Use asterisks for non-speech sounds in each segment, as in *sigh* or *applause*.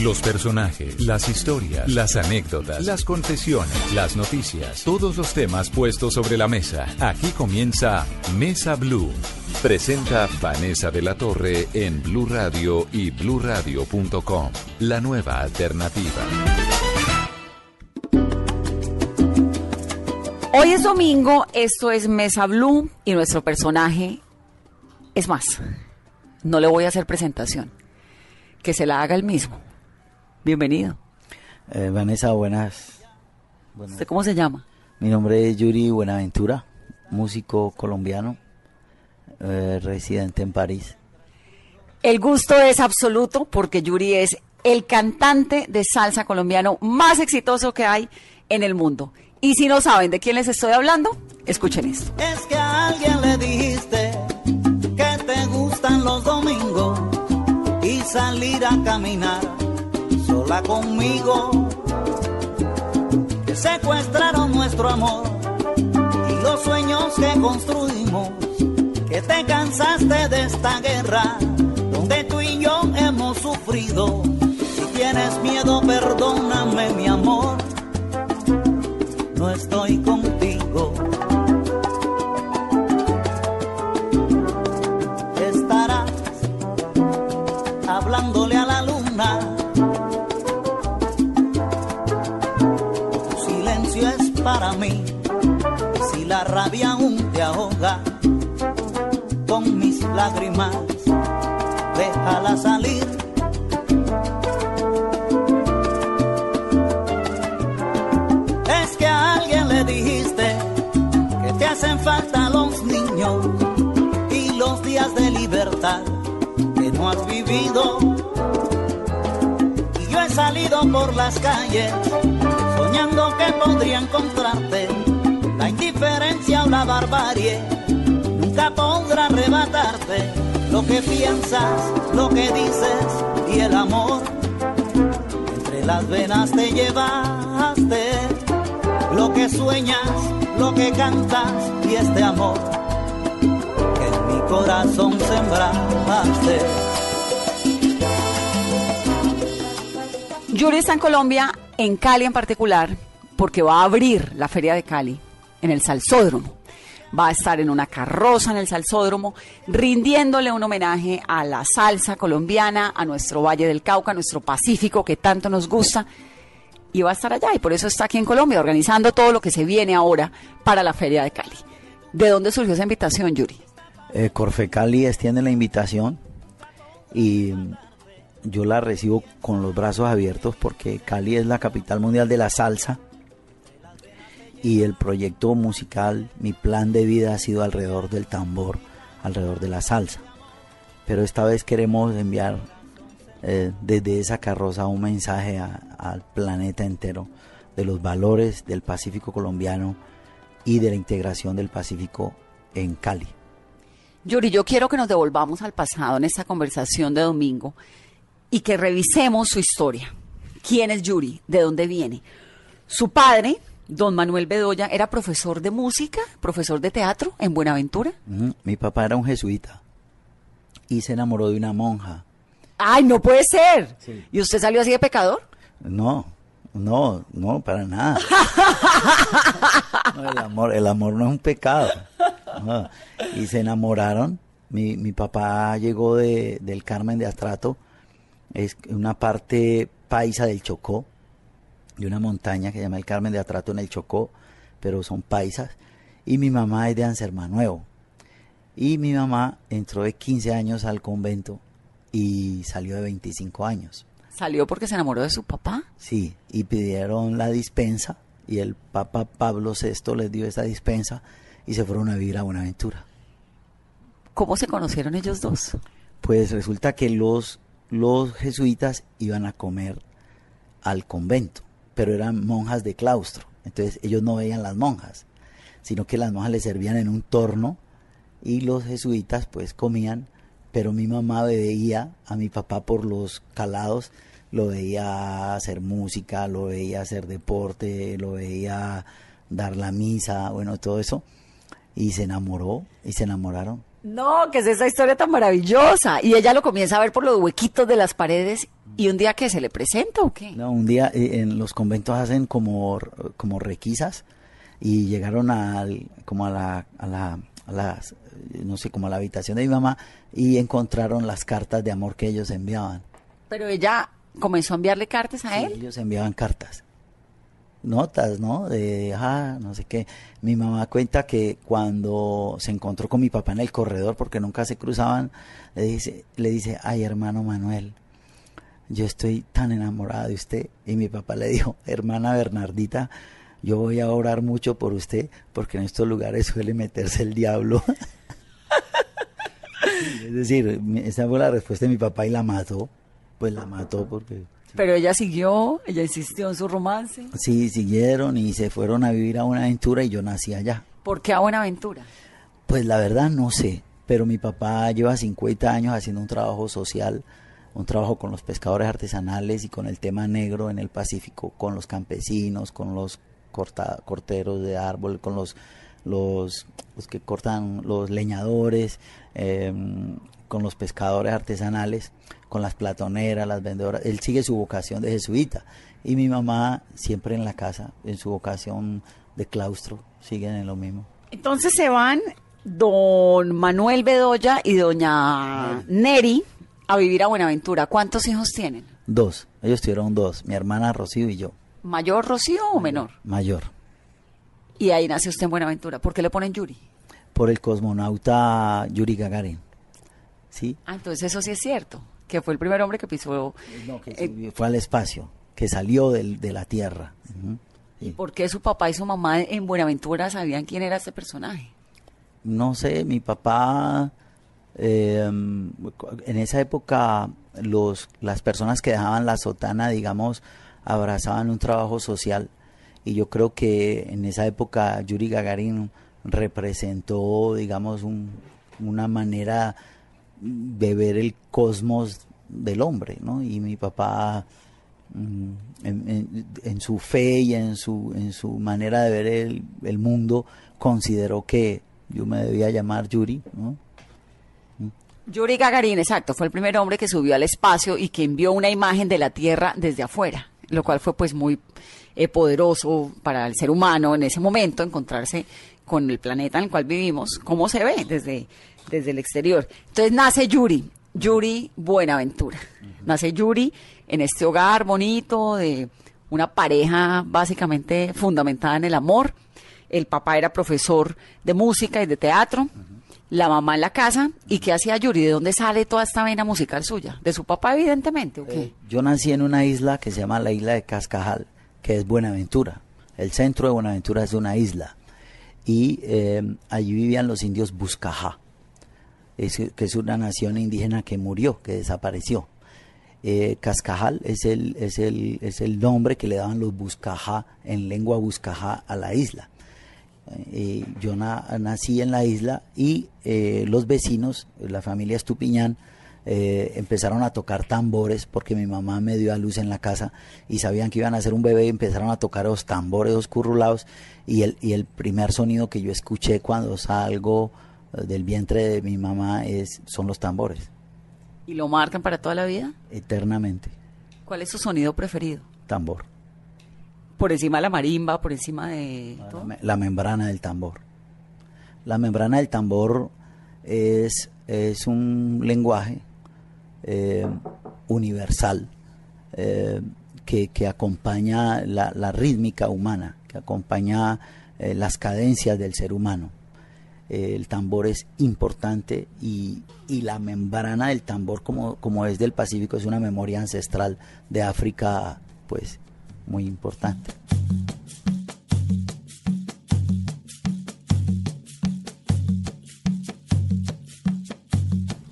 Los personajes, las historias, las anécdotas, las confesiones, las noticias, todos los temas puestos sobre la mesa. Aquí comienza Mesa Blue. Presenta Vanessa de la Torre en Blue Radio y bluradio.com. La nueva alternativa. Hoy es domingo, esto es Mesa Blue y nuestro personaje es más. No le voy a hacer presentación. Que se la haga el mismo. Bienvenido. Eh, Vanessa, buenas. buenas. ¿Usted cómo se llama? Mi nombre es Yuri Buenaventura, músico colombiano, eh, residente en París. El gusto es absoluto porque Yuri es el cantante de salsa colombiano más exitoso que hay en el mundo. Y si no saben de quién les estoy hablando, escuchen esto. Es que a alguien le dijiste que te gustan los domingos y salir a caminar sola conmigo. Que secuestraron nuestro amor y los sueños que construimos. Que te cansaste de esta guerra donde tú y yo hemos sufrido. Si tienes miedo, perdóname, mi amor. No estoy contigo. Estarás hablándole mí. Si la rabia aún te ahoga con mis lágrimas, déjala salir. Es que a alguien le dijiste que te hacen falta los niños y los días de libertad que no has vivido. Y yo he salido por las calles soñando que podría encontrarte. La indiferencia o la barbarie nunca podrá arrebatarte lo que piensas, lo que dices y el amor. Entre las venas te llevaste lo que sueñas, lo que cantas y este amor que en mi corazón sembraste. Yuri está en Colombia, en Cali en particular, porque va a abrir la Feria de Cali en el Salsódromo. Va a estar en una carroza en el Salsódromo, rindiéndole un homenaje a la salsa colombiana, a nuestro Valle del Cauca, a nuestro Pacífico que tanto nos gusta. Y va a estar allá, y por eso está aquí en Colombia, organizando todo lo que se viene ahora para la Feria de Cali. ¿De dónde surgió esa invitación, Yuri? Eh, Corfe Cali extiende la invitación y yo la recibo con los brazos abiertos porque Cali es la capital mundial de la salsa y el proyecto musical, mi plan de vida ha sido alrededor del tambor, alrededor de la salsa. Pero esta vez queremos enviar eh, desde esa carroza un mensaje al planeta entero de los valores del Pacífico colombiano y de la integración del Pacífico en Cali. Yuri, yo quiero que nos devolvamos al pasado en esta conversación de domingo y que revisemos su historia. ¿Quién es Yuri? ¿De dónde viene? Su padre, don Manuel Bedoya, era profesor de música, profesor de teatro en Buenaventura. Mi papá era un jesuita y se enamoró de una monja. ¡Ay, no puede ser! Sí. ¿Y usted salió así de pecador? No, no, no, para nada. No, el amor, el amor no es un pecado. No. Y se enamoraron. Mi, mi papá llegó de, del Carmen de Astrato, es una parte paisa del Chocó, de una montaña que se llama el Carmen de Atrato en el Chocó, pero son paisas. Y mi mamá es de Ansermanuevo. Y mi mamá entró de 15 años al convento y salió de 25 años. ¿Salió porque se enamoró de su papá? Sí, y pidieron la dispensa y el Papa Pablo VI les dio esa dispensa y se fueron a vivir a Buenaventura. ¿Cómo se conocieron ellos dos? Pues resulta que los, los jesuitas iban a comer al convento, pero eran monjas de claustro. Entonces ellos no veían las monjas, sino que las monjas les servían en un torno y los jesuitas pues comían, pero mi mamá veía a mi papá por los calados, lo veía hacer música, lo veía hacer deporte, lo veía dar la misa, bueno, todo eso, y se enamoró y se enamoraron. No, que es esa historia tan maravillosa. Y ella lo comienza a ver por los huequitos de las paredes y un día que se le presenta o qué. No, un día eh, en los conventos hacen como, como requisas y llegaron al, como a la, a la, a las, no sé, como a la habitación de mi mamá y encontraron las cartas de amor que ellos enviaban. Pero ella comenzó a enviarle cartas a Sí, él. ellos enviaban cartas. Notas, ¿no? De, ah, no sé qué. Mi mamá cuenta que cuando se encontró con mi papá en el corredor, porque nunca se cruzaban, le dice, le dice, ay, hermano Manuel, yo estoy tan enamorada de usted. Y mi papá le dijo, hermana Bernardita, yo voy a orar mucho por usted, porque en estos lugares suele meterse el diablo. *laughs* Es decir, esa fue la respuesta de mi papá y la mató. Pues la mató porque... Pero ella siguió, ella insistió en su romance. Sí, siguieron y se fueron a vivir a una aventura y yo nací allá. ¿Por qué a Buenaventura? Pues la verdad no sé, pero mi papá lleva 50 años haciendo un trabajo social, un trabajo con los pescadores artesanales y con el tema negro en el Pacífico, con los campesinos, con los corta- corteros de árbol, con los, los, los que cortan los leñadores, eh, con los pescadores artesanales, con las platoneras, las vendedoras. Él sigue su vocación de jesuita y mi mamá siempre en la casa, en su vocación de claustro, siguen en lo mismo. Entonces se van don Manuel Bedoya y doña Neri a vivir a Buenaventura. ¿Cuántos hijos tienen? Dos, ellos tuvieron dos, mi hermana Rocío y yo, ¿Mayor Rocío o menor? mayor, Y ahí nace usted en Buenaventura. ¿Por qué le ponen Yuri? por el cosmonauta Yuri Gagarin. ¿Sí? Ah, entonces eso sí es cierto, que fue el primer hombre que pisó. No, que eh, fue al espacio, que salió del- de la Tierra. Sí. ¿Por qué su papá y su mamá en Buenaventura sabían quién era este personaje? No sé, mi papá, eh, en esa época, los, las personas que dejaban la sotana, digamos, abrazaban un trabajo social. Y yo creo que en esa época Yuri Gagarin representó, digamos, un- una manera de ver el cosmos del hombre, ¿no? Y mi papá, mm, en, su fe y en su, en su manera de ver el, el mundo, consideró que yo me debía llamar Yuri, ¿no? Yuri Gagarin, exacto, fue el primer hombre que subió al espacio y que envió una imagen de la Tierra desde afuera, lo cual fue pues muy eh, poderoso para el ser humano en ese momento encontrarse con el planeta en el cual vivimos, cómo se ve desde, desde el exterior. Entonces nace Yuri, Yuri Buenaventura. Nace Yuri en este hogar bonito de una pareja básicamente fundamentada en el amor. El papá era profesor de música y de teatro la mamá en la casa. ¿Y qué hacía Yuri? ¿De dónde sale toda esta vena musical suya? ¿De su papá, evidentemente? ¿o qué? Eh, Yo nací en una isla que se llama la isla de Cascajal, que es Buenaventura. El centro de Buenaventura es una isla. Y eh, allí vivían los indios Buscajá, es- que es una nación indígena que murió, que desapareció. Eh, Cascajal es el, es, el, es el nombre que le daban los Buscajá en lengua Buscajá a la isla. Eh, yo na- nací en la isla y eh, los vecinos, la familia Estupiñán, empezaron a tocar tambores porque mi mamá me dio a luz en la casa y sabían que iban a hacer un bebé y empezaron a tocar los tambores, los currulados y el, y el primer sonido que yo escuché cuando salgo del vientre de mi mamá es, son los tambores, ¿Y lo marcan para toda la vida? eternamente, ¿Cuál es su sonido preferido? tambor, Por encima de la marimba, por encima de la, todo. la membrana del tambor. La membrana del tambor es, es un lenguaje eh, universal eh, que, que acompaña la, la rítmica humana, que acompaña eh, las cadencias del ser humano. El tambor es importante y, y la membrana del tambor, como, como es del Pacífico, es una memoria ancestral de África, pues muy importante.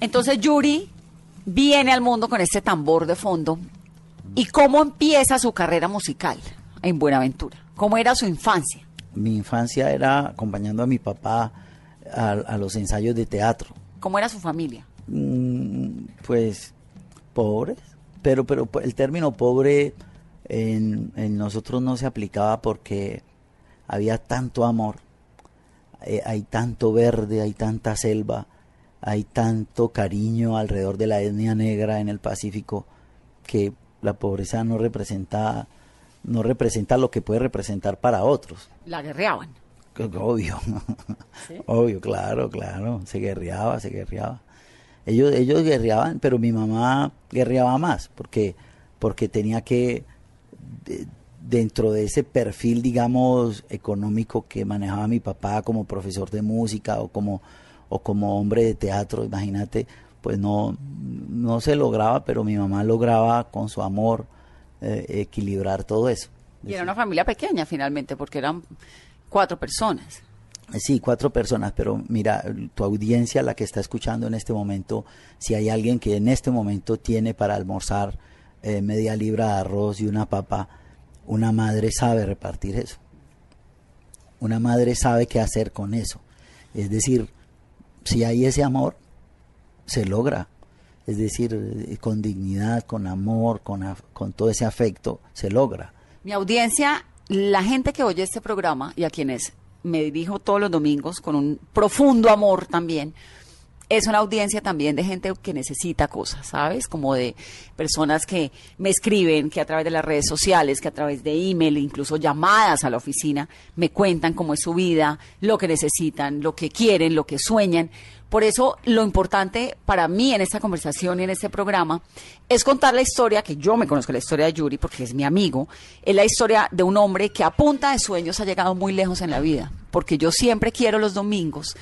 Entonces Yuri viene al mundo con este tambor de fondo. ¿Y cómo empieza su carrera musical en Buenaventura? ¿Cómo era su infancia? Mi infancia era acompañando a mi papá a, a los ensayos de teatro. ¿Cómo era su familia? Mm, pues pobres, pero, pero el término pobre en, en nosotros no se aplicaba porque había tanto amor, eh, hay tanto verde, hay tanta selva, hay tanto cariño alrededor de la etnia negra en el Pacífico que la pobreza no representa no representa lo que puede representar para otros. La guerreaban. Obvio, *laughs* obvio, claro, claro, se guerreaba, se guerreaba. Ellos, ellos guerreaban, pero mi mamá guerreaba más, porque, porque tenía que, dentro de ese perfil, digamos, económico que manejaba mi papá como profesor de música o como, o como hombre de teatro, imagínate, pues no, no se lograba, pero mi mamá lograba con su amor eh, equilibrar todo eso. Y era una familia pequeña finalmente, porque eran cuatro personas. Sí, cuatro personas, pero mira, tu audiencia, la que está escuchando en este momento, si hay alguien que en este momento tiene para almorzar eh, media libra de arroz y una papa, una madre sabe repartir eso. Una madre sabe qué hacer con eso. Es decir, si hay ese amor, se logra. Es decir, eh, con dignidad, con amor, con, con todo ese afecto, se logra. Mi audiencia, la gente que oye este programa y a quienes me dirijo todos los domingos con un profundo amor también, es una audiencia también de gente que necesita cosas, ¿sabes? Como de personas que me escriben, que a través de las redes sociales, que a través de email, incluso llamadas a la oficina, me cuentan cómo es su vida, lo que necesitan, lo que quieren, lo que sueñan. Por eso lo importante para mí en esta conversación y en este programa es contar la historia, que yo me conozco la historia de Yuri porque es mi amigo, es la historia de un hombre que a punta de sueños ha llegado muy lejos en la vida, porque yo siempre quiero los domingos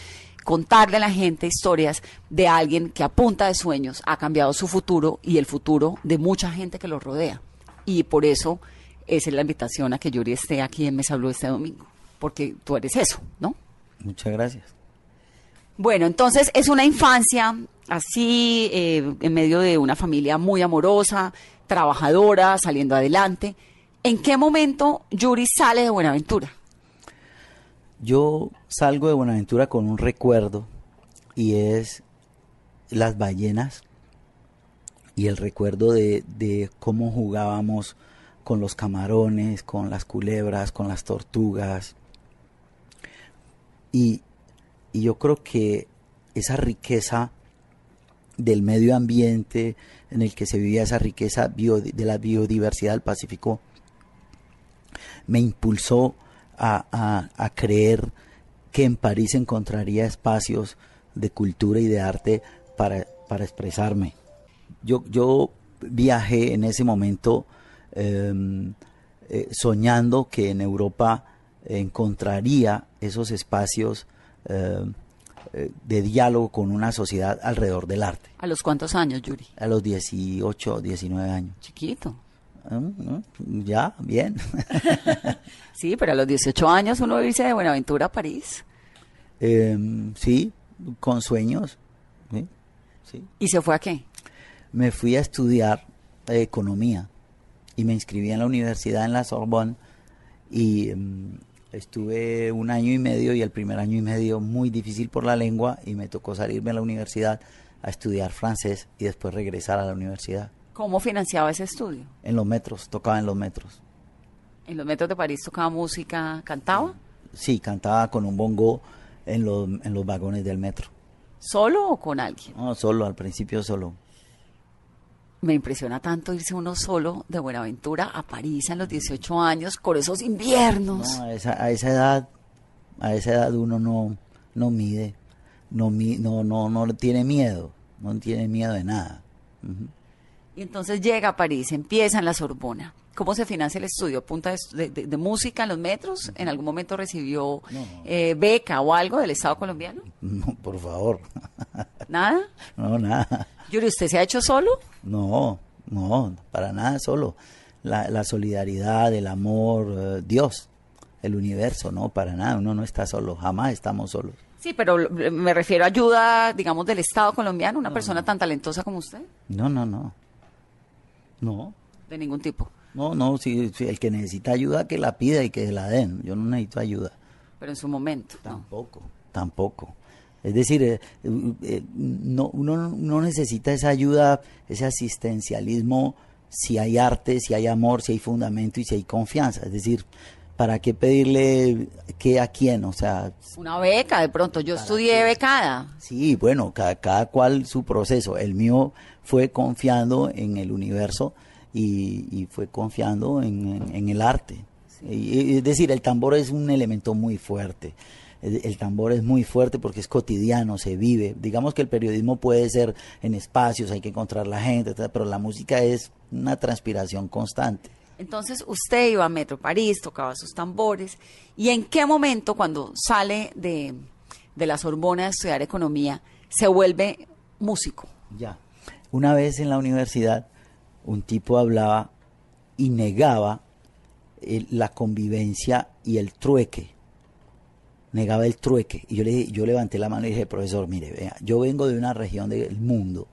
contarle a la gente historias de alguien que a punta de sueños ha cambiado su futuro y el futuro de mucha gente que lo rodea. Y por eso esa es la invitación a que Yuri esté aquí en Mesa Blue este domingo, porque tú eres eso, ¿no? Muchas gracias. Bueno, entonces es una infancia así, eh, en medio de una familia muy amorosa, trabajadora, saliendo adelante. ¿En qué momento Yuri sale de Buenaventura? Yo salgo de Buenaventura con un recuerdo y es las ballenas y el recuerdo de, de cómo jugábamos con los camarones, con las culebras, con las tortugas. Y, y yo creo que esa riqueza del medio ambiente en el que se vivía esa riqueza de la biodiversidad del Pacífico me impulsó a, a, creer que en París encontraría espacios de cultura y de arte para, para expresarme. Yo, yo viajé en ese momento em, eh, soñando que en Europa encontraría esos espacios eh, eh, de diálogo con una sociedad alrededor del arte. ¿A los cuántos años, Yuri? A los 18, 19 años. Chiquito. Ah, ya, bien. *laughs* sí, pero a los 18 años uno irse de Buenaventura a París. Em, sí, con sueños. ¿sí? ¿Y se fue a qué? Me fui a estudiar economía y me inscribí en la universidad en la Sorbonne y em, Estuve un año y medio y el primer año y medio muy difícil por la lengua y me tocó salirme a la universidad a estudiar francés y después regresar a la universidad. ¿Cómo financiaba ese estudio? En los metros, tocaba en los metros. ¿En los metros de París tocaba música, cantaba? Sí, cantaba con un bongo en los, en los vagones del metro. ¿Solo o con alguien? No, solo, al principio solo me impresiona tanto irse uno solo de Buenaventura a París a los 18 años con esos inviernos. No, a esa, a esa edad, a esa edad uno no, no mide, no, no, no, no tiene miedo, no tiene miedo de nada. Y entonces llega a París, empieza en la Sorbona. ¿Cómo se financia el estudio? ¿Punta de, música en los metros? ¿En algún momento recibió eh, beca o algo del Estado colombiano? No, por favor. ¿Nada? No, nada. Yuri, ¿usted se ha hecho solo? No, no, para nada solo. La, solidaridad, el amor, eh, Dios, el universo, no, para nada. Uno no está solo, jamás estamos solos. Sí, pero me refiero a ayuda, digamos, del Estado colombiano, una persona tan talentosa como usted. No, no, no. No. De ningún tipo. No, no, si, el que necesita ayuda que la pida y que la den. Yo no necesito ayuda. Pero en su momento. Tampoco, tampoco. Es decir, eh, eh, no, uno no necesita esa ayuda, ese asistencialismo si hay arte, si hay amor, si hay fundamento y si hay confianza. Es decir, ¿para qué pedirle qué a quién? O sea, Una beca, de pronto. Yo estudié becada. sí, bueno, cada, cada cual su proceso. El mío fue confiando en el universo y, y fue confiando en, en- en el arte. Y- y- es decir, el tambor es un elemento muy fuerte. El, el tambor es muy fuerte porque es cotidiano, se vive. Digamos que el periodismo puede ser en espacios, hay que encontrar la gente, pero la música es una transpiración constante. Entonces usted iba a Metro París, tocaba sus tambores. ¿Y en qué momento, cuando sale de, de la Sorbona a estudiar economía, se vuelve músico? Ya. Una vez en la universidad, un tipo hablaba y negaba eh, la convivencia y el trueque. Negaba el trueque. Y yo, le, yo levanté la mano y dije, profesor, mire, vea, yo vengo de una región del mundo.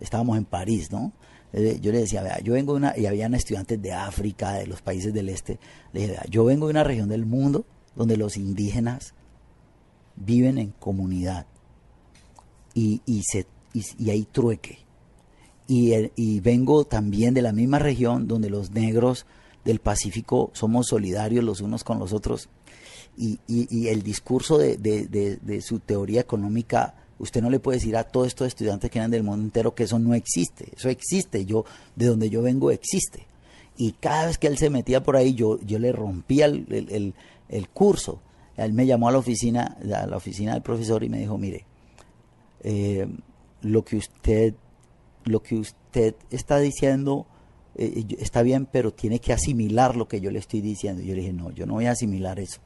Estábamos en París, ¿no? Yo le decía, vea, yo vengo de una, y habían estudiantes de África, de los países del este. Le dije, vea, yo vengo de una región del mundo donde los indígenas viven en comunidad y, y, se, y hay trueque. Y, y vengo también de la misma región donde los negros del Pacífico somos solidarios los unos con los otros. Y, el discurso de, su teoría económica, usted no le puede decir a todos estos estudiantes que eran del mundo entero que eso no existe. Eso existe. Yo, de donde yo vengo, existe. Y cada vez que él se metía por ahí, yo, yo le rompía el curso. Él me llamó a la oficina, a la oficina del profesor y me dijo, mire, eh, lo que usted lo que usted está diciendo eh, yo- está bien, pero tiene que asimilar lo que yo le estoy diciendo. Yo le dije, no, yo no voy a asimilar eso.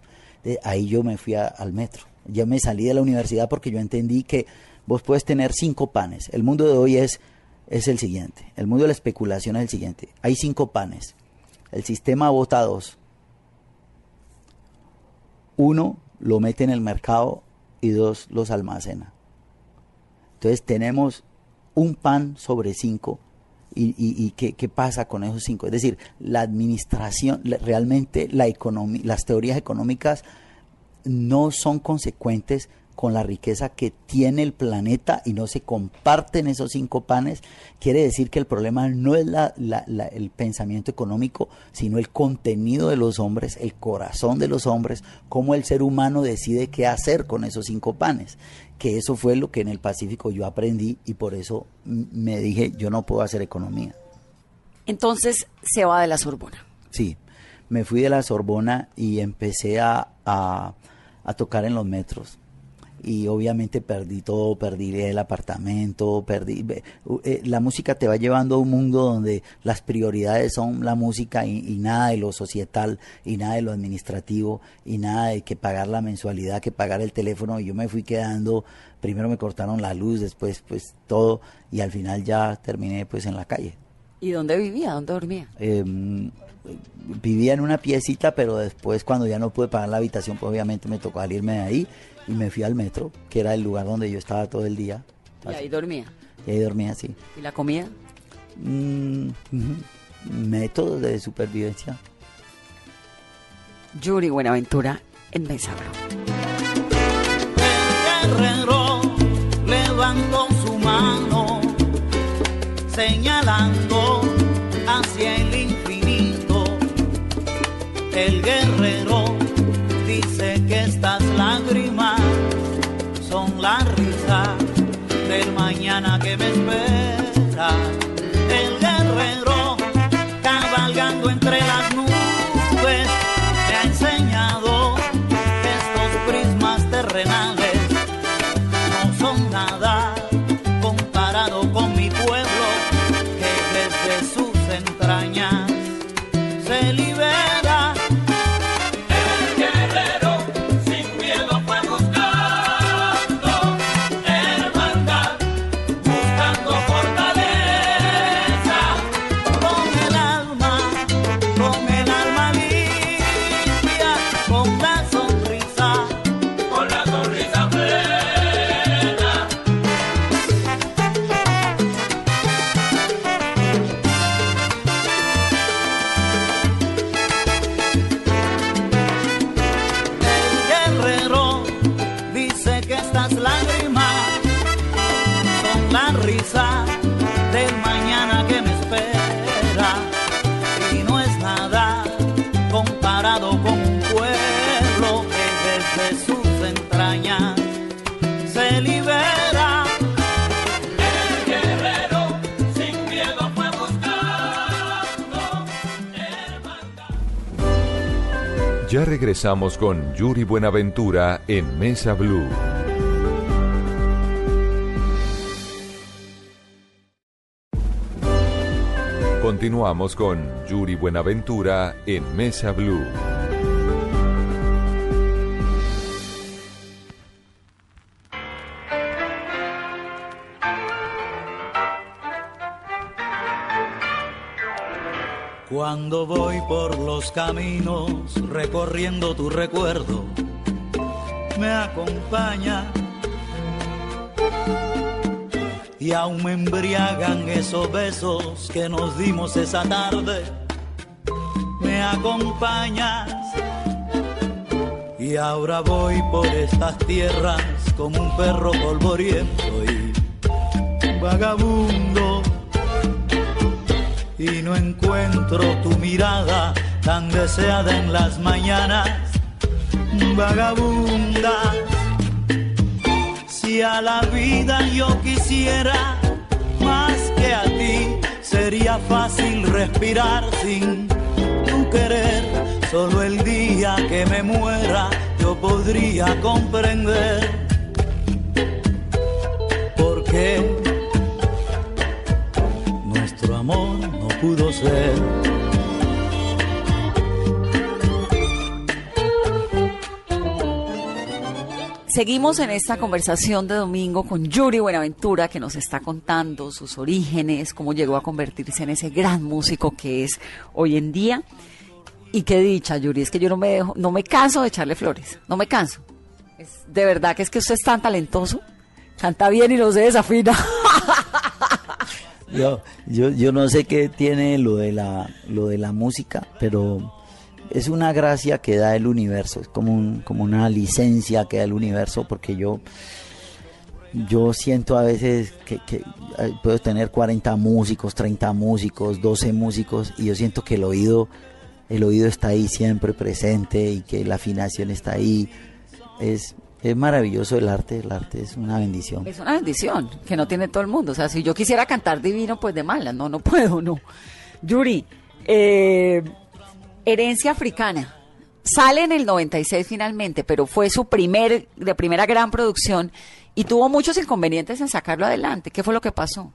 Ahí yo me fui al metro. Ya me salí de la universidad porque yo entendí que vos puedes tener cinco panes. El mundo de hoy es, es el siguiente. El mundo de la especulación es el siguiente. Hay cinco panes. El sistema vota dos. Uno lo mete en el mercado y dos los almacena. Entonces tenemos un pan sobre cinco. ¿Y, qué, pasa con esos cinco? Es decir, la administración, realmente las teorías económicas no son consecuentes con la riqueza que tiene el planeta y no se comparten esos cinco panes, quiere decir que el problema no es el pensamiento económico, sino el contenido de los hombres, el corazón de los hombres, cómo el ser humano decide qué hacer con esos cinco panes. Que eso fue lo que en el Pacífico yo aprendí y por eso me dije, yo no puedo hacer economía. Entonces se va de la Sorbona. Sí, me fui de la Sorbona y empecé a, a- a tocar en los metros. Y obviamente perdí todo, perdí el apartamento, perdí... eh, La música te va llevando a un mundo donde las prioridades son la música y, y nada de lo societal, y nada de lo administrativo, y nada de que pagar la mensualidad, que pagar el teléfono. Y yo me fui quedando, primero me cortaron la luz, después pues todo, y al final ya terminé pues en la calle. ¿Y dónde vivía? ¿Dónde dormía? Eh, vivía en una piecita, pero después cuando ya no pude pagar la habitación, pues obviamente me tocó salirme de ahí y me fui al metro, que era el lugar donde yo estaba todo el día. Y ahí dormía. Y ahí dormía así. ¿Y la comida? Mm. Métodos de supervivencia. Yuri Buenaventura en Mesa guerrero levantó su mano, señalando hacia el infinito. El guerrero la risa del mañana que me espera. El guerrero cabalgando entre las nubes me ha enseñado estos prismas terrenales regresamos con Yuri Buenaventura en Mesa Blue. Continuamos con Yuri Buenaventura en Mesa Blue. Cuando voy por los caminos recorriendo tu recuerdo, me acompaña. Y aún me embriagan esos besos que nos dimos esa tarde. Me acompañas. Y ahora voy por estas tierras como un perro polvoriento y vagabundo y no encuentro tu mirada tan deseada en las mañanas vagabunda. Si a la vida yo quisiera más que a ti, sería fácil respirar sin tu querer. Solo el día que me muera yo podría comprender por qué pudo ser. Seguimos en esta conversación de domingo con Yuri Buenaventura, que nos está contando sus orígenes, cómo llegó a convertirse en ese gran músico que es hoy en día. Y qué dicha, Yuri, es que yo no me dejo, no me canso de echarle flores, no me canso. De verdad que es que usted es tan talentoso, canta bien y no se desafina. *laughs* Yo, yo, yo no sé qué tiene lo de la, lo de la música, pero es una gracia que da el universo, es como, un, como una licencia que da el universo, porque yo, yo siento a veces que, puedo tener 40 músicos, 30 músicos, 12 músicos, y yo siento que el oído, el oído está ahí siempre presente y que la afinación está ahí. Es, es maravilloso el arte, el arte es una bendición. Es una bendición que no tiene todo el mundo. O sea, si yo quisiera cantar divino, pues de mala, no, no *laughs* puedo, no. Yuri, eh, herencia africana. Sale en el 96 finalmente, pero fue su primer, de primera gran producción y tuvo muchos inconvenientes en sacarlo adelante. ¿Qué fue lo que pasó?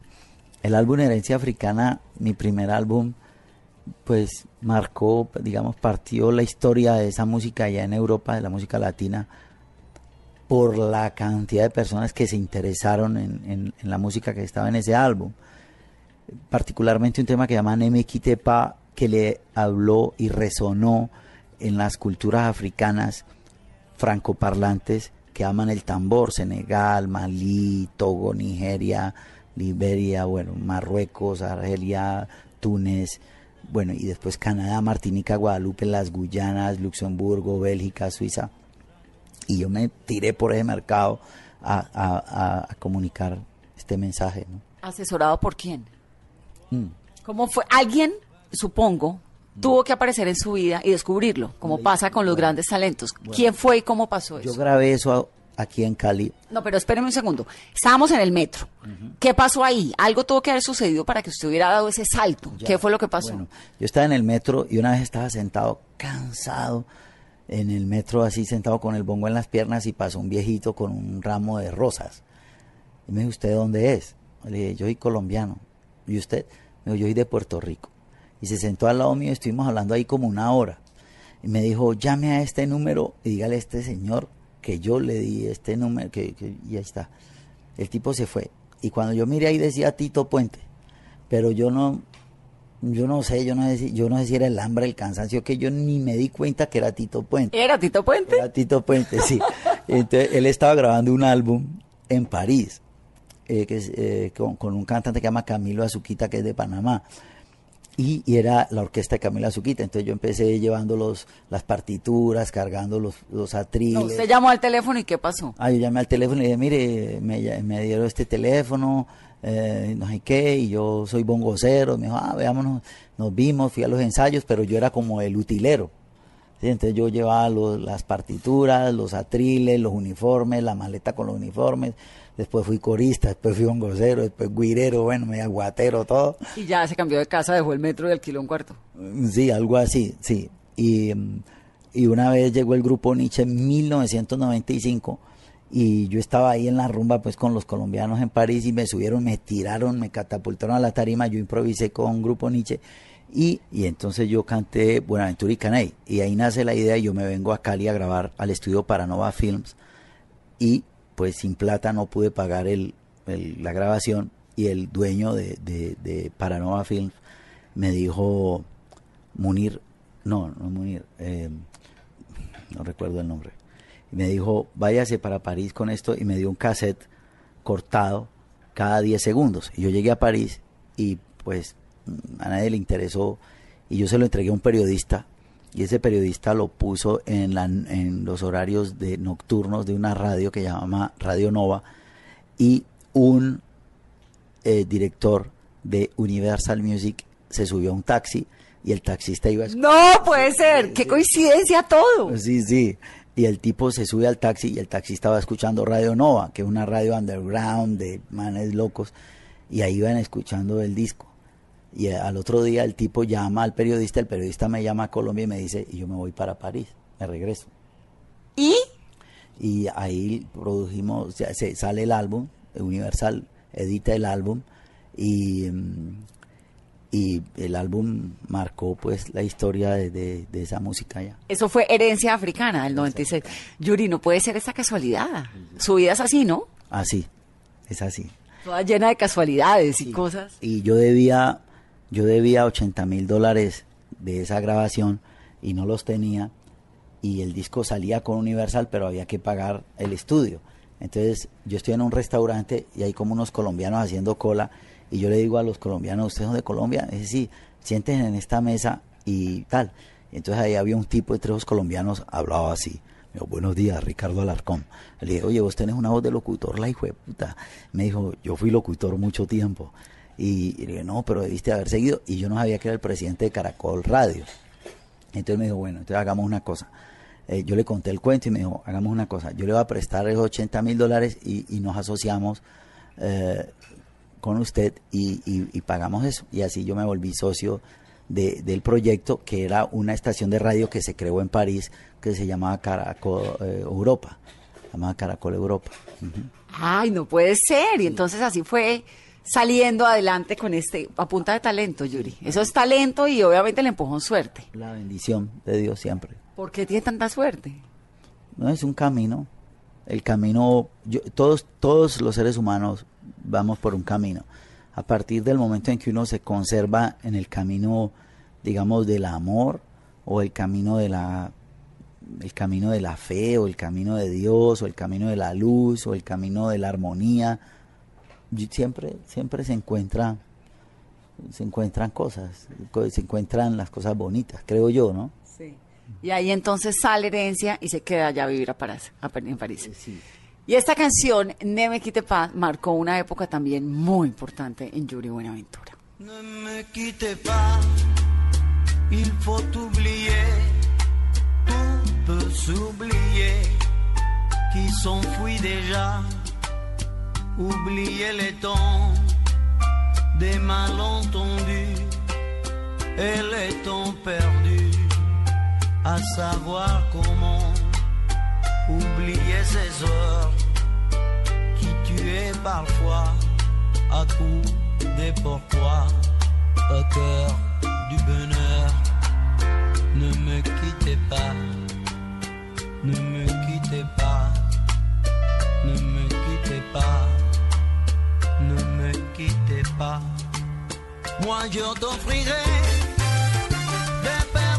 El álbum Herencia Africana, mi primer álbum, pues marcó, digamos, partió la historia de esa música allá en Europa, de la música latina, por la cantidad de personas que se interesaron en, la música que estaba en ese álbum. Particularmente un tema que llaman Emekitepa, que le habló y resonó en las culturas africanas francoparlantes que aman el tambor, Senegal, Malí, Togo, Nigeria, Liberia, bueno, Marruecos, Argelia, Túnez, bueno, y después Canadá, Martinica, Guadalupe, las Guyanas, Luxemburgo, Bélgica, Suiza. Y yo me tiré por ese mercado a, a- a- a comunicar este mensaje, ¿no? ¿Asesorado por quién? Mm. ¿Cómo fue? Alguien, supongo, tuvo que aparecer en su vida y descubrirlo, como pasa con los grandes talentos. ¿Quién fue y cómo pasó Yo eso? grabé eso aquí en Cali. No, pero espéreme un segundo. Estábamos en el metro. ¿Qué pasó ahí? Algo tuvo que haber sucedido para que usted hubiera dado ese salto. Ya. ¿Qué fue lo que pasó? Bueno, yo estaba en el metro y una vez estaba sentado, cansado, en el metro así sentado con el bongo en las piernas y pasó un viejito con un ramo de rosas. Y me dijo, ¿usted de dónde es? Le dije, yo soy colombiano. ¿Y usted? Me dijo, yo soy de Puerto Rico. Y se sentó al lado mío y estuvimos hablando ahí como una hora. Y me dijo, llame a este número y dígale a este señor que yo le di este número, que, que- y ahí está. El tipo se fue. Y cuando yo miré ahí decía Tito Puente. Pero yo no, yo no sé, yo no sé, si- yo no sé si era el hambre, el cansancio, que yo ni me di cuenta que era Tito Puente. ¿Era Tito Puente? Era Tito Puente, sí. *laughs* Entonces, él estaba grabando un álbum en París eh, que es, eh, con, con un cantante que se llama Camilo Azuquita, que es de Panamá. Y, y era la orquesta de Camilo Azuquita. Entonces yo empecé llevando los, las partituras, cargando los, los atriles. No, usted llamó al teléfono y ¿qué pasó? Ah, yo llamé al teléfono y dije, mire, me, me dieron este teléfono, eh, no sé qué, y yo soy bongocero. Me dijo, ah, veámonos, nos vimos, fui a los ensayos, pero yo era como el utilero. ¿sí? Entonces yo llevaba los- las partituras, los atriles, los uniformes, la maleta con los uniformes. Después fui corista, después fui bongocero, después guirero, bueno, medio aguatero, todo. Y ya se cambió de casa, dejó el metro y alquiló un cuarto. Mm, Sí, algo así, sí. Y, mm, y una vez llegó el grupo Nietzsche en 1995 y yo estaba ahí en la rumba pues con los colombianos en París y me subieron, me tiraron, me catapultaron a la tarima, yo improvisé con grupo Nietzsche y, y entonces yo canté Buenaventura y Caney. Y ahí nace la idea y yo me vengo a Cali a grabar al estudio Paranova Films. Y pues sin plata no pude pagar el, la grabación y el dueño de, de, de Paranova Films me dijo Munir, no, no Munir, eh, no recuerdo el nombre. Y me dijo, váyase para París con esto y me dio un cassette cortado cada 10 segundos. Y yo llegué a París y pues a nadie le interesó y yo se lo entregué a un periodista y ese periodista lo puso en, la, en los horarios de nocturnos de una radio que se llama Radio Nova y un eh, director de Universal Music se subió a un taxi y el taxista iba a No puede ser, qué coincidencia todo. Sí, sí. Y el tipo se sube al taxi y el taxi estaba escuchando Radio Nova, que es una radio underground de manes locos, y ahí iban escuchando el disco. Y al otro día el tipo llama al periodista, el periodista me llama a Colombia y me dice, y yo me voy para París, me regreso. ¿Y? Y ahí produjimos, se sale el álbum, Universal edita el álbum y, mm, y el álbum marcó pues la historia de, de- de esa música ya. Eso fue herencia africana del 96. Yuri, no puede ser esa casualidad. Su vida es así, ¿no? Así, es así. Toda llena de casualidades y cosas. y yo debía yo debía 80 mil dólares de esa grabación y no los tenía y el disco salía con Universal pero había que pagar el estudio entonces yo estoy en un restaurante y hay como unos colombianos haciendo cola y yo le digo a los colombianos ustedes son de Colombia dice sí siéntense en esta mesa y tal entonces ahí había un tipo entre los colombianos hablaba así me dijo, buenos días, Ricardo Alarcón. Le dije, oye, vos tenés una voz de locutor, la hijo de puta. Me dijo, yo fui locutor mucho tiempo. Y, le dije, no, pero debiste haber seguido. Y yo no sabía que era el presidente de Caracol Radio. Entonces me dijo, bueno, entonces hagamos una cosa. Eh, yo le conté el cuento y me dijo, hagamos una cosa. Yo le voy a prestar esos 80 mil dólares y, y nos asociamos eh, con usted y, y- y pagamos eso. Y así yo me volví socio de- del proyecto, que era una estación de radio que se creó en París, que se llamaba Caracol eh, Europa. Se llamaba Caracol Europa. Ay, no puede ser. Y entonces así fue saliendo adelante con este, a punta de talento, Yuri. Eso es talento y obviamente le empujó suerte. La bendición de Dios siempre. ¿Por qué tiene tanta suerte? No es un camino. El camino, yo- todos, todos los seres humanos vamos por un camino. A partir del momento en que uno se conserva en el camino, digamos, del amor o el camino de la el camino de la fe o el camino de Dios o el camino de la luz o el camino de la armonía siempre siempre se encuentra se encuentran cosas co- se encuentran las cosas bonitas creo yo no Sí. Y ahí entonces sale herencia y se queda allá a vivir a París. a París. sí Y esta canción, Ne me quitte pas, marcó una época también muy importante en Yuri Buenaventura. Ne me quittez pas, il faut oublier, tout peut s'oublier, qui s'enfuit déjà, oublier les temps des malentendus et les temps perdus, à savoir comment oublier ces heures qui tuaient parfois à coups des pourquoi au cœur du bonheur. Ne me quittez pas, ne me quittez pas, ne me quittez pas, ne me quittez pas. Moi je t'offrirai des perles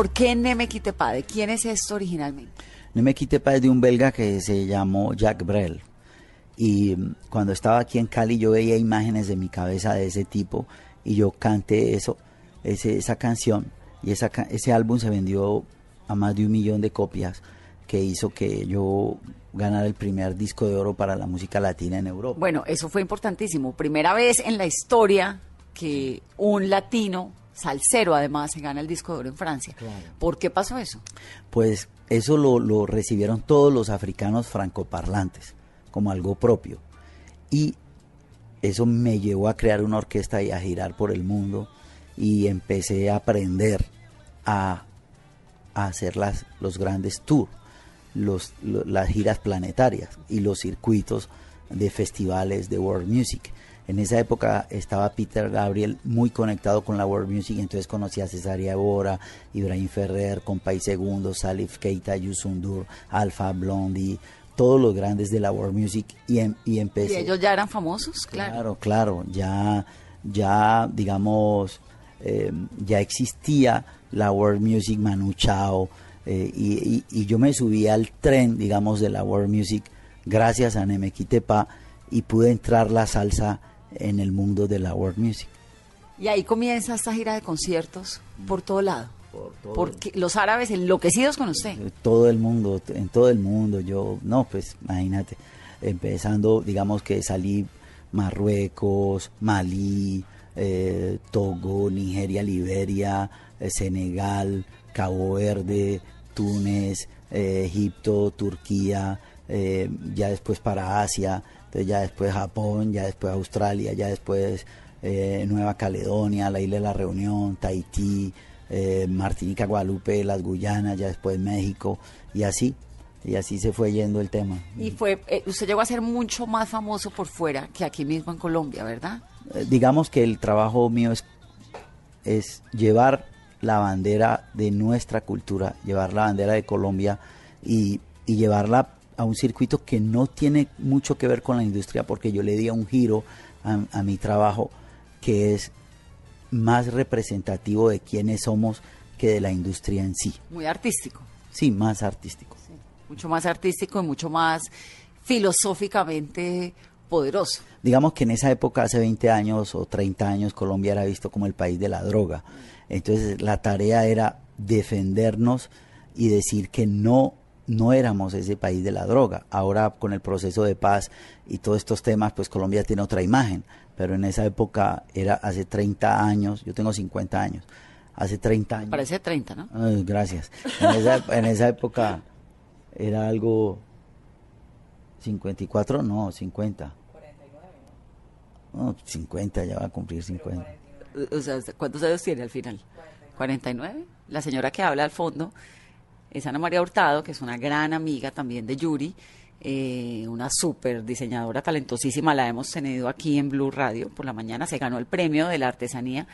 ¿Por qué Nemequitepa? ¿De quién es esto originalmente? Nemequitepa es de un belga que se llamó Jacques Brel. Y mm, cuando estaba aquí en Cali yo veía imágenes de mi cabeza de ese tipo y yo canté eso, ese, esa canción y esa, ese álbum se vendió a más de un millón de copias que hizo que yo ganara el primer disco de oro para la música latina en Europa. Bueno, eso fue importantísimo. Primera vez en la historia que un latino, salsero además, se gana el disco de oro en Francia. ¿Por qué pasó eso? Pues eso lo, lo recibieron todos los africanos francoparlantes como algo propio. Y eso me llevó a crear una orquesta y a girar por el mundo y empecé a aprender a, a hacer las, los grandes tours, los, lo- las giras planetarias y los circuitos de festivales de World Music. En esa época estaba Peter Gabriel muy conectado con la World Music, entonces conocí a Cesaria Bora, Ibrahim Ferrer, Compay Segundo, Salif Keita, Yusundur, Alfa Blondie, todos los grandes de la World Music y, em- y ¿Y empecé. ellos ya eran famosos? Claro. Claro, claro, ya, ya digamos, eh, ya existía la World Music Manu Chao eh, y, y- y yo me subí al tren, digamos, de la World Music gracias a Nemequitepa y pude entrar la salsa en el mundo de la World Music. Y ahí comienza esta gira de conciertos por todo lado. Por todo Porque los árabes enloquecidos con usted. Eh, todo el mundo, en todo el mundo, yo, no, pues imagínate, empezando, digamos que salí Marruecos, Malí, eh, Togo, Nigeria, Liberia, eh, Senegal, Cabo Verde, Túnez, eh, Egipto, Turquía, ya después para Asia, entonces ya después Japón, ya después Australia, ya después eh, Nueva Caledonia, la isla de la Reunión, Tahití, eh, Martinica, Guadalupe, las Guyanas, ya después México, y así, y así se fue yendo el tema. Y fue, eh, usted llegó a ser mucho más famoso por fuera que aquí mismo en Colombia, ¿verdad? Digamos que el trabajo mío es, es llevar la bandera de nuestra cultura, llevar la bandera de Colombia y, y llevarla a un circuito que no tiene mucho que ver con la industria porque yo le di un giro a, a mi trabajo que es más representativo de quiénes somos que de la industria en sí. Muy artístico. Sí, más artístico. Mucho más artístico y mucho más filosóficamente poderoso. digamos que en esa época, hace 20 años o 30 años, Colombia era visto como el país de la droga. Entonces la tarea era defendernos y decir que no, no éramos ese país de la droga. Ahora con el proceso de paz y todos estos temas, pues Colombia tiene otra imagen. Pero en esa época era hace 30 años, yo tengo 50 años, hace 30 años. Parece 30, ¿no? Ay, gracias. En esa, en esa época era algo 54, no, 50. No, 50, ya va a cumplir 50. O sea, ¿cuántos años tiene al final? 49. La señora que habla al fondo es Ana María Hurtado, que es una gran amiga también de Yuri, eh, una súper diseñadora talentosísima, la hemos tenido aquí en Blue Radio por la mañana, se ganó el premio de la artesanía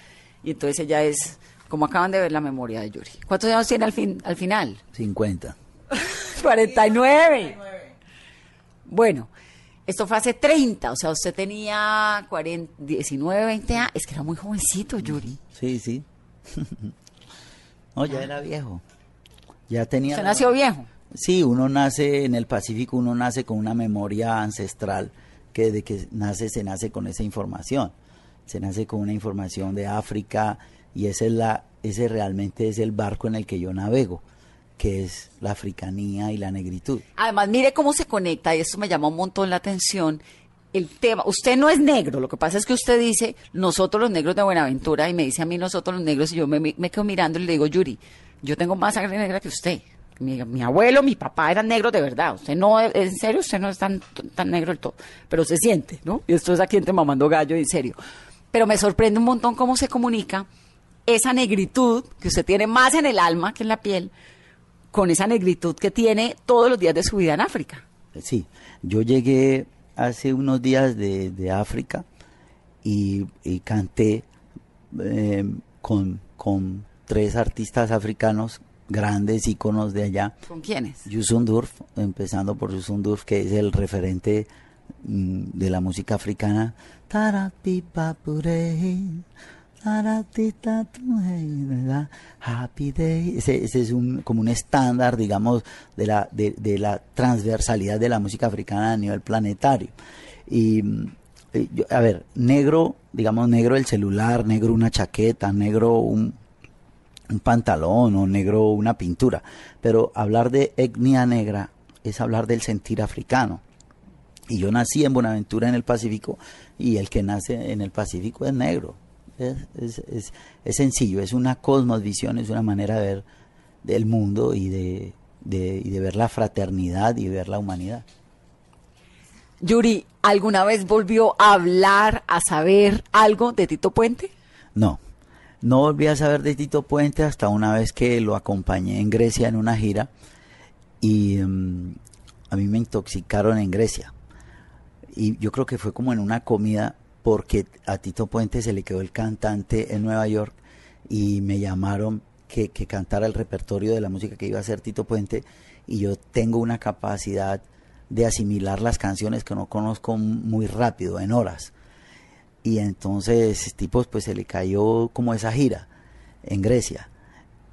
y entonces ella es, como acaban de ver, la memoria de Yuri. ¿Cuántos años tiene al, fin, al final? 50. 49. *laughs* Bueno, esto fue hace 30, o sea, usted tenía 40, 19, 20 años, es que era muy jovencito, Yuri. Sí, sí. *laughs* no, ya era viejo. Ya tenía... La- nació viejo. Sí, uno nace en el Pacífico, uno nace con una memoria ancestral que de que nace se nace con esa información. Se nace con una información de África y esa es la ese realmente es el barco en el que yo navego, que es la africanía y la negritud. Además, mire cómo se conecta, y esto me llama un montón la atención, el tema. Usted no es negro, lo que pasa es que usted dice, nosotros los negros de Buenaventura, y me dice a mí nosotros los negros, y yo me, me quedo mirando y le digo, Yuri, yo tengo más sangre negra que usted. Mi, abuelo, mi papá eran negros de verdad. Usted no, en serio, usted no es tan, tan negro del todo. Pero se siente, ¿no? Y esto es aquí entre mamando gallo, en serio. Pero me sorprende un montón cómo se comunica esa negritud que usted tiene más en el alma que en la piel, con esa negritud que tiene todos los días de su vida en África. Sí, yo llegué hace unos días de, de África y, y canté eh, con, con tres artistas africanos, grandes íconos de allá. ¿Con quiénes? Yusun Durf, empezando por Yusun Durf, que es el referente mm, de la música africana. Happy Day. Ese, ese es un, como un estándar, digamos, de la, de, de, la transversalidad de la música africana a nivel planetario. Y, eh, yo, a ver, negro, digamos, negro el celular, negro una chaqueta, negro un, un pantalón o negro una pintura. Pero hablar de etnia negra es hablar del sentir africano. Y yo nací en Buenaventura, en el Pacífico, y el que nace en el Pacífico es negro. Es, es, es, es sencillo, es una cosmovisión, es una manera de ver del mundo y de, de, y de ver la fraternidad y de ver la humanidad. Yuri, ¿alguna vez volvió a hablar, a saber algo de Tito Puente? No, no volví a saber de Tito Puente hasta una vez que lo acompañé en Grecia en una gira y um, a mí me intoxicaron en Grecia. Y yo creo que fue como en una comida porque a Tito Puente se le quedó el cantante en Nueva York y me llamaron que, que cantara el repertorio de la música que iba a hacer Tito Puente y yo tengo una capacidad de asimilar las canciones que no conozco muy rápido, en horas. Y entonces, tipos, pues se le cayó como esa gira en Grecia.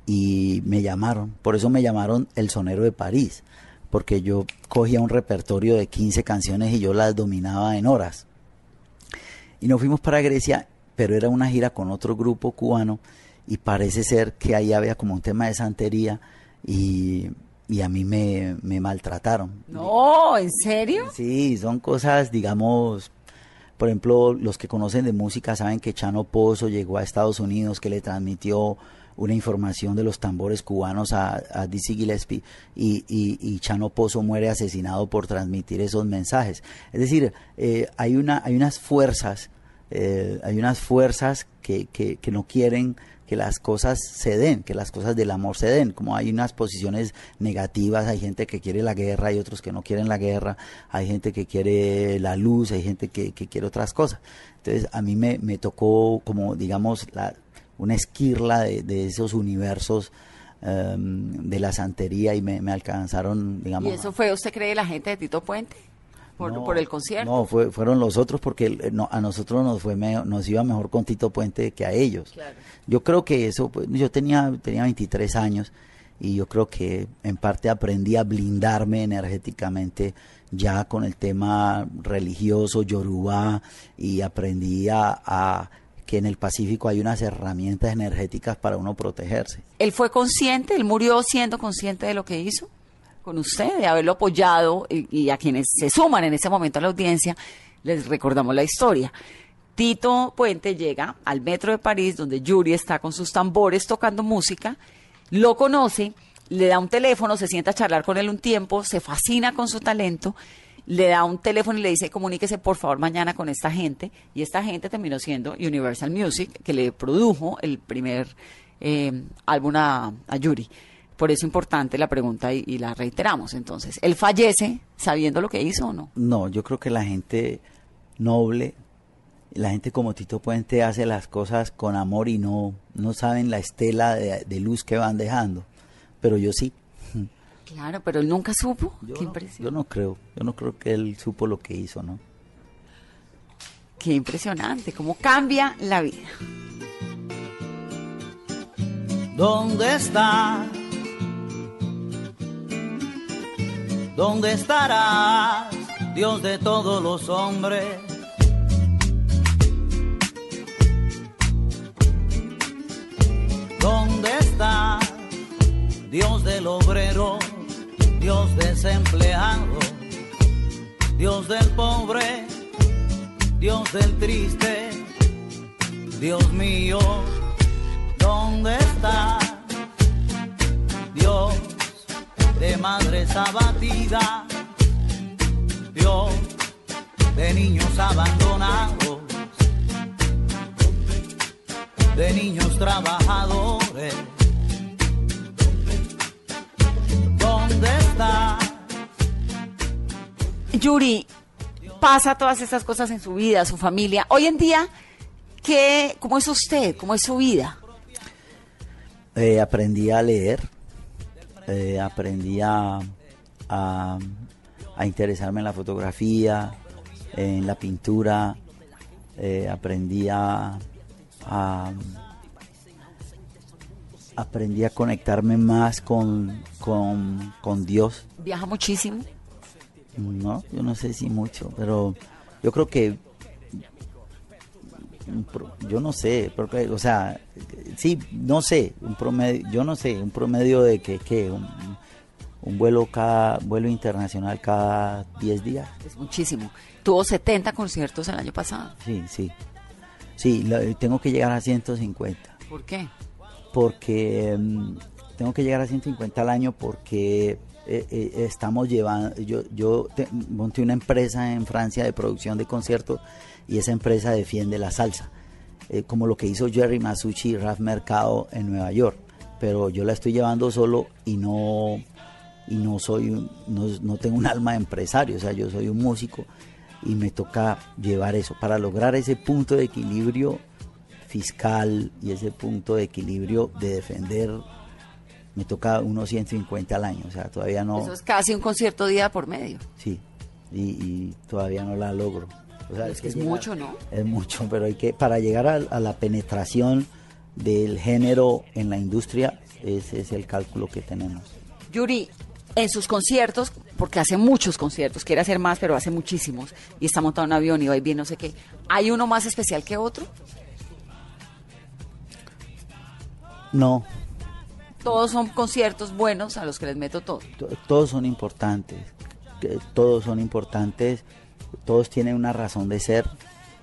Y me llamaron, por eso me llamaron el sonero de París, porque yo cogía un repertorio de 15 canciones y yo las dominaba en horas. Y nos fuimos para Grecia, pero era una gira con otro grupo cubano y parece ser que ahí había como un tema de santería y, y a mí me, me, maltrataron. No, ¿en serio? Sí, son cosas, digamos, por ejemplo, los que conocen de música saben que Chano Pozo llegó a Estados Unidos, que le transmitió una información de los tambores cubanos a, a Dizzy Gillespie y, y, Chano Pozo muere asesinado por transmitir esos mensajes. Es decir, eh, hay, una, hay unas fuerzas, eh, hay unas fuerzas que, que no quieren que las cosas se den, que las cosas del amor se den, como hay unas posiciones negativas, hay gente que quiere la guerra, hay otros que no quieren la guerra, hay gente que quiere la luz, hay gente que, que quiere otras cosas. Entonces a mí me, tocó como, digamos, la, una esquirla de, esos universos um, de la santería y me, me, alcanzaron, digamos... ¿Y eso fue, usted cree, la gente de Tito Puente? Por, no, por el concierto. No, fue, fueron los otros porque no, a nosotros nos fue me, nos iba mejor con Tito Puente que a ellos. Claro. Yo creo que eso, pues, yo tenía, tenía 23 años y yo creo que en parte aprendí a blindarme energéticamente ya con el tema religioso, yoruba, y aprendí a, a que en el Pacífico hay unas herramientas energéticas para uno protegerse. ¿Él fue consciente? ¿Él murió siendo consciente de lo que hizo? Con usted, de haberlo apoyado y, y, a quienes se suman en ese momento a la audiencia, les recordamos la historia. Tito Puente llega al metro de París, donde Yuri está con sus tambores tocando música, lo conoce, le da un teléfono, se sienta a charlar con él un tiempo, se fascina con su talento, le da un teléfono y le dice comuníquese por favor mañana con esta gente, y esta gente terminó siendo Universal Music, que le produjo el primer eh, álbum a, a Yuri. Por eso es importante la pregunta y, y, la reiteramos. Entonces, ¿él fallece sabiendo lo que hizo o no? No, yo creo que la gente noble, la gente como Tito Puente hace las cosas con amor y no, no saben la estela de, de luz que van dejando. Pero yo sí. Claro, pero él nunca supo. Yo Qué no, impresión. yo no creo, yo no creo que él supo lo que hizo, ¿no? Qué impresionante, cómo cambia la vida. ¿Dónde está? ¿Dónde estarás, Dios de todos los hombres? ¿Dónde está, Dios del obrero, Dios desempleado, Dios del pobre, Dios del triste? Dios mío, ¿dónde está, madres abatidas, Dios de niños abandonados, de niños trabajadores. ¿Dónde está? Yuri, pasa todas estas cosas en su vida, su familia. Hoy en día, ¿qué, ¿cómo es usted? ¿Cómo es su vida? Eh, aprendí a leer, eh, aprendí a, a, a, interesarme en la fotografía, en la pintura, eh, aprendí a, a- aprendí a conectarme más con, con, con Dios. Viaja muchísimo. No, yo no sé si mucho, pero yo creo que yo no sé, porque, o sea, sí, no sé, un promedio, yo no sé, un promedio de que, que un, un vuelo cada vuelo internacional cada 10 días. Es muchísimo. Tuvo 70 conciertos el año pasado. Sí, sí. Sí, lo- tengo que llegar a 150 ¿Por qué? porque mm, tengo que llegar a 150 al año porque eh, eh, estamos llevando, yo, yo monté una empresa en Francia de producción de conciertos y esa empresa defiende la salsa, eh, como lo que hizo Jerry Masucci y Raf Mercado en Nueva York, pero yo la estoy llevando solo y no y no soy no, no tengo un alma de empresario, o sea, yo soy un músico y me toca llevar eso. Para lograr ese punto de equilibrio fiscal y ese punto de equilibrio de defender me toca unos 150 al año, o sea, todavía no Eso es casi un concierto día por medio. sí y, y todavía no la logro. O sea, Es que es llegar- mucho, ¿no? Es mucho, pero hay que para llegar a, a la penetración del género en la industria ese es el cálculo que tenemos. Yuri, en sus conciertos, porque hace muchos conciertos, quiere hacer más, pero hace muchísimos, y está montado en un avión y va y bien no sé qué, ¿hay uno más especial que otro? No, Todos son conciertos buenos a los que les meto todo. to- todos son importantes, todos son importantes, todos tienen una razón de ser,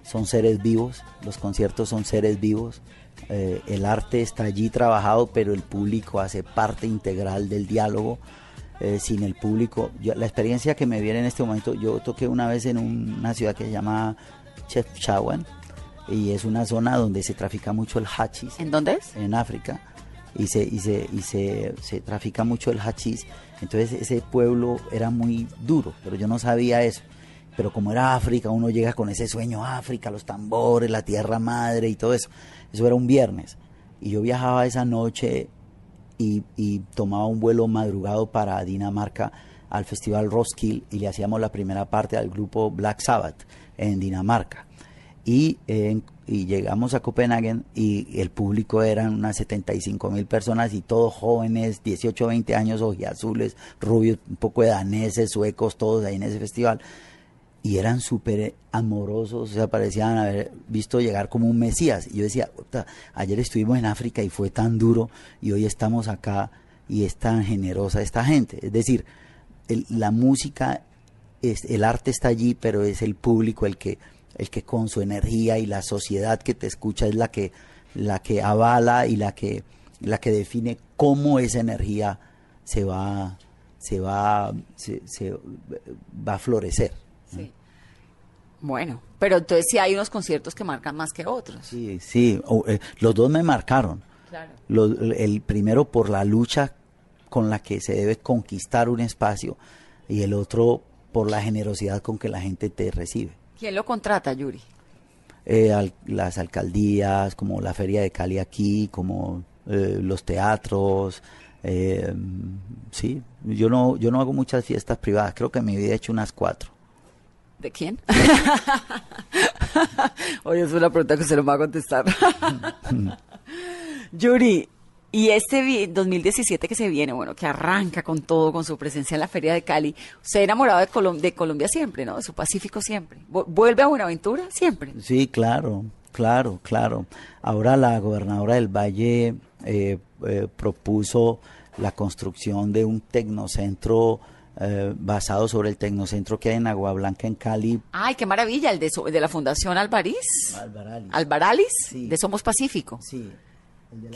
son seres vivos, los conciertos son seres vivos, eh, el arte está allí trabajado, pero el público hace parte integral del diálogo. eh, sin el público, yo- la experiencia que me viene en este momento, yo toqué una vez en un- una ciudad que se llama Chefchaouen y es una zona donde se trafica mucho el hachís ¿En dónde es? en África y se y se y se, se trafica mucho el hachís. Entonces ese pueblo era muy duro pero yo no sabía eso. Pero como era África uno llega con ese sueño África los tambores la tierra madre y todo eso. Eso era un viernes. Y yo viajaba esa noche y, tomaba un vuelo madrugado para Dinamarca al festival Roskilde y le hacíamos la primera parte al grupo Black Sabbath en Dinamarca. Y, eh, y llegamos a Copenhague y el público eran unas 75 mil personas y todos jóvenes, 18, 20 años, ojiazules, rubios, un poco de daneses, suecos, todos ahí en ese festival. Y eran súper amorosos, o sea, parecían haber visto llegar como un Mesías. Y yo decía, "Puta, ayer estuvimos en África y fue tan duro y hoy estamos acá y es tan generosa esta gente. Es decir, la música, es, el arte está allí, pero es el público el que, el que con su energía y la sociedad que te escucha es la que, la que avala y la que, la que define cómo esa energía se va, se va, se, se va a florecer. Sí. Bueno, pero entonces sí hay unos conciertos que marcan más que otros. Sí, sí, o, eh, los dos me marcaron. Claro. Los- el primero por la lucha con la que se debe conquistar un espacio y el otro por la generosidad con que la gente te recibe. ¿Quién lo contrata, Yuri? Eh, al- las alcaldías, como la Feria de Cali aquí, como eh, los teatros. eh, sí, yo no, yo no hago muchas fiestas privadas, creo que en mi vida he hecho unas cuatro. ¿De quién? *laughs* Oye, es una pregunta que se lo va a contestar. *laughs* Yuri, y este vi- 2017 que se viene, bueno, que arranca con todo, con su presencia en la Feria de Cali, usted enamorado de, Colom- de Colombia siempre, ¿no? De su Pacífico siempre. Vu- ¿Vuelve a Buenaventura? Siempre. Sí, claro, claro, claro. Ahora la gobernadora del Valle eh, eh, propuso la construcción de un tecnocentro eh, basado sobre el tecnocentro que hay en Agua Blanca, en Cali. Ay, qué maravilla, el de, so- de la Fundación. Albaralis, Sí. de Somos Pacífico. Sí.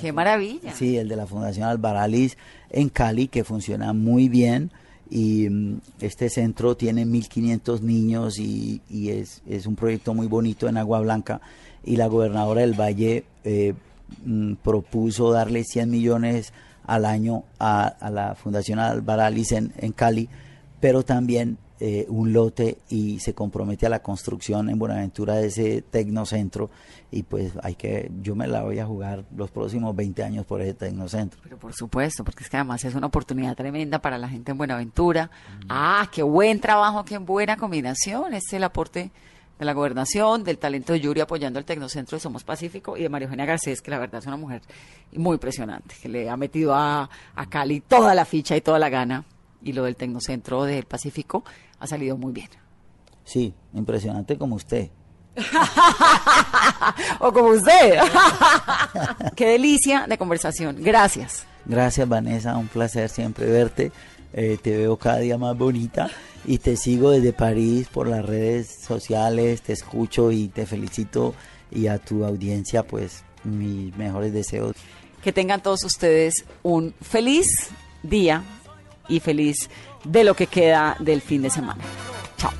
Qué maravilla. Sí, el de la Fundación Albaralis en Cali, que funciona muy bien. Y mm, este centro tiene 1.500 niños y, y es, es un proyecto muy bonito en Agua Blanca. Y la gobernadora del Valle eh, mm, propuso darle 100 millones al año a, a la Fundación Albaralis en, en Cali, pero también eh, un lote y se compromete a la construcción en Buenaventura de ese tecnocentro y pues hay que, yo me la voy a jugar los próximos 20 años por ese tecnocentro. Pero por supuesto, porque es que además es una oportunidad tremenda para la gente en Buenaventura. Ah, qué buen trabajo, qué buena combinación. Este es el aporte de la gobernación, del talento de Yuri apoyando el Tecnocentro de Somos Pacífico y de María Eugenia Garcés, que la verdad es una mujer muy impresionante, que le ha metido a, a Cali toda la ficha y toda la gana. Y lo del Tecnocentro del Pacífico ha salido muy bien. Sí, impresionante como usted. *laughs* o como usted. *laughs* Qué delicia de conversación. Gracias. Gracias Vanessa, un placer siempre verte. Eh, te veo cada día más bonita y te sigo desde París por las redes sociales, te escucho y te felicito y a tu audiencia pues mis mejores deseos. Que tengan todos ustedes un feliz día y feliz de lo que queda del fin de semana. Chao.